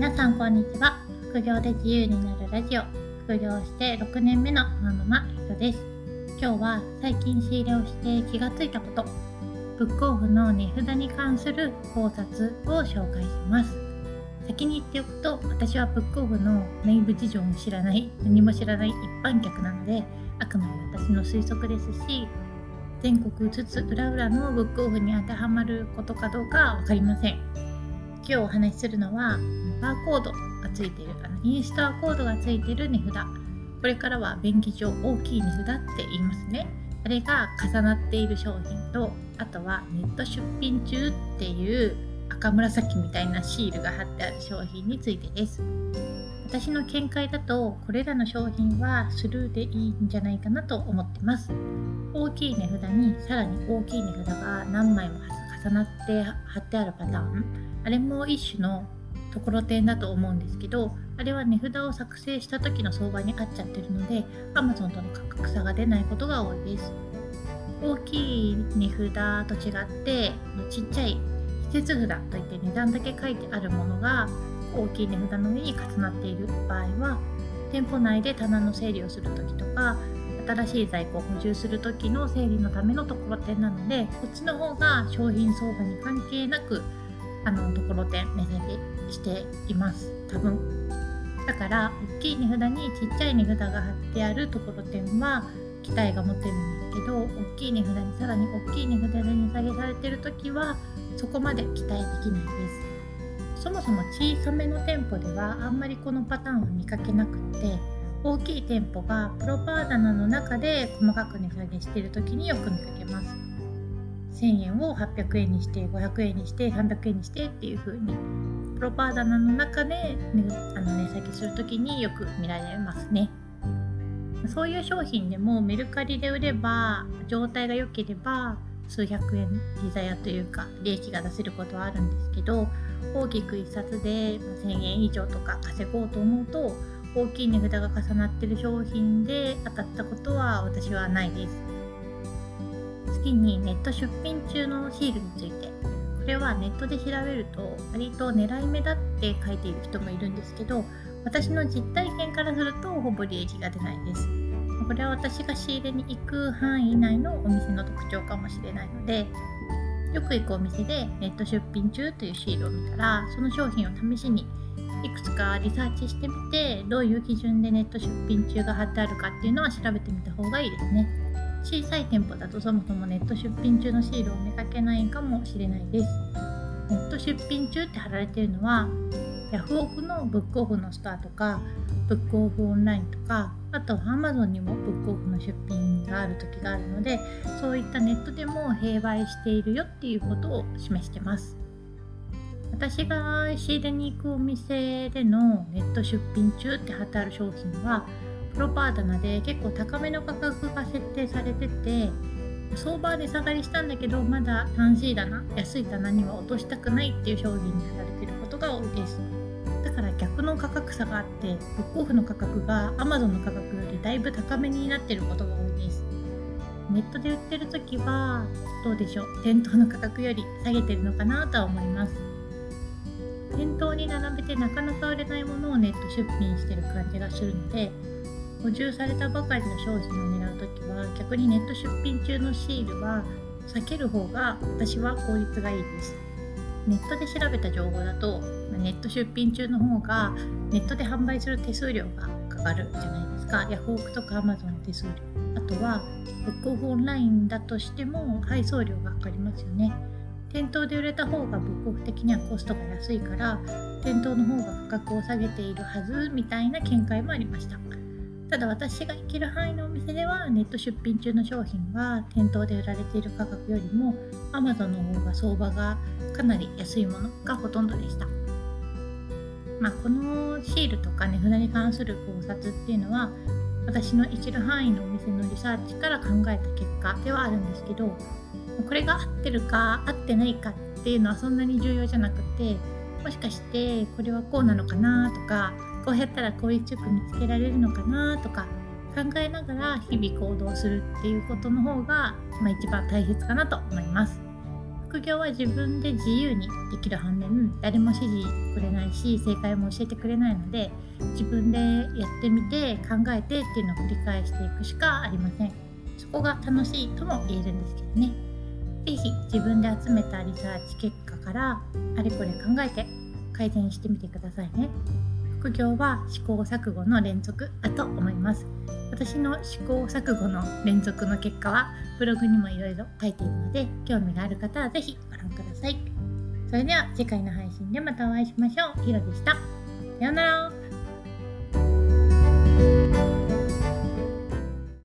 皆さんこんにちは。副業で自由になるラジオ。副業して6年目のマママひとです。今日は最近仕入れをして気がついたこと。ブックオフの値札に関する考察を紹介します。先に言っておくと私はブックオフの内部事情も知らない。何も知らない一般客なのであくまで私の推測ですし全国津々浦々のブックオフに当てはまることかどうか分かりません。今日お話しするのはバーコードがついているあのインストアコードがついている値札。これからは便宜上大きい値札って言いますね。あれが重なっている商品とあとはネット出品中っていう赤紫みたいなシールが貼ってある商品についてです。私の見解だとこれらの商品はスルーでいいんじゃないかなと思ってます。大きい値札にさらに大きい値札が何枚も重なって貼ってあるパターン。あれも一種のところてんだと思うんですけどあれは値札を作成した時の相場に合っちゃってるので Amazon との価格差が出ないことが多いです。大きい値札と違ってちっちゃい季節札といって値段だけ書いてあるものが大きい値札の上に重なっている場合は店舗内で棚の整理をする時とか新しい在庫を補充する時の整理のためのところてんなのでこっちの方が商品相場に関係なくあのところてん値下げしています。多分。だから大きい値札にちっちゃい値札が貼ってあるところてんは期待が持てるんですけど大きい値札にさらに大きい値札で値下げされてる時はそこまで期待できないです。そもそも小さめの店舗ではあんまりこのパターンは見かけなくって大きい店舗がプロパー棚の中で細かく値下げしてる時によく見かけます。1000円を800円にして500円にして300円にしてっていう風にプロパー棚の中で、ね、あの値下げする時によく見られますね。そういう商品でもメルカリで売れば状態が良ければ数百円ピザ屋というか利益が出せることはあるんですけど大きく1冊で1000円以上とか稼ごうと思うと大きい値札が重なってる商品で当たったことは私はないです。次にネット出品中のシールについて。これはネットで調べると割と狙い目だって書いている人もいるんですけど私の実体験からするとほぼ利益が出ないです。これは私が仕入れに行く範囲内のお店の特徴かもしれないのでよく行くお店でネット出品中というシールを見たらその商品を試しにいくつかリサーチしてみてどういう基準でネット出品中が貼ってあるかっていうのは調べてみた方がいいですね。小さい店舗だとそもそもネット出品中のシールを見かけないかもしれないです。ネット出品中って貼られてるのはヤフオクのブックオフのストアとかブックオフオンラインとかあと Amazon にもブックオフの出品がある時があるのでそういったネットでも併売しているよっていうことを示してます。私が仕入れに行くお店でのネット出品中って貼ってある商品はプロパー棚で結構高めの価格が設定されてて相場で下がりしたんだけどまだ単 C 棚安い棚には落としたくないっていう商品に貼られてることが多いです。だから逆の価格差があってブックオフの価格が Amazon の価格よりだいぶ高めになってることが多いです。ネットで売ってる時はどうでしょう店頭の価格より下げてるのかなとは思います。店頭に並べてなかなか売れないものをネット出品してる感じがするので補充されたばかりの商品を狙う時は逆にネット出品中のシールは避ける方が私は効率がいいです。ネットで調べた情報だとネット出品中の方がネットで販売する手数料がかかるじゃないですか。ヤフオクとかアマゾンの手数料。あとはブックオフオンラインだとしても配送料がかかりますよね。店頭で売れた方がブックオフ的にはコストが安いから店頭の方が価格を下げているはずみたいな見解もありました。ただ私が行ける範囲のお店ではネット出品中の商品は店頭で売られている価格よりも Amazon の方が相場がかなり安いものがほとんどでした。まあ、このシールとか値札に関する考察っていうのは私の行ける範囲のお店のリサーチから考えた結果ではあるんですけどこれが合ってるか合ってないかっていうのはそんなに重要じゃなくてもしかしてこれはこうなのかなとかこうやったらこういうチップ見つけられるのかなとか考えながら日々行動するっていうことの方が、まあ、一番大切かなと思います。副業は自分で自由にできる反面誰も指示くれないし正解も教えてくれないので自分でやってみて考えてっていうのを繰り返していくしかありませんそこが楽しいとも言えるんですけどね是非自分で集めたリサーチ結果からあれこれ考えて改善してみてくださいね副業は試行錯誤の連続だと思います私の試行錯誤の連続の結果はブログにもいろいろ書いているので興味がある方は是非ご覧くださいそれでは次回の配信でまたお会いしましょう。ひろでした。さようなら。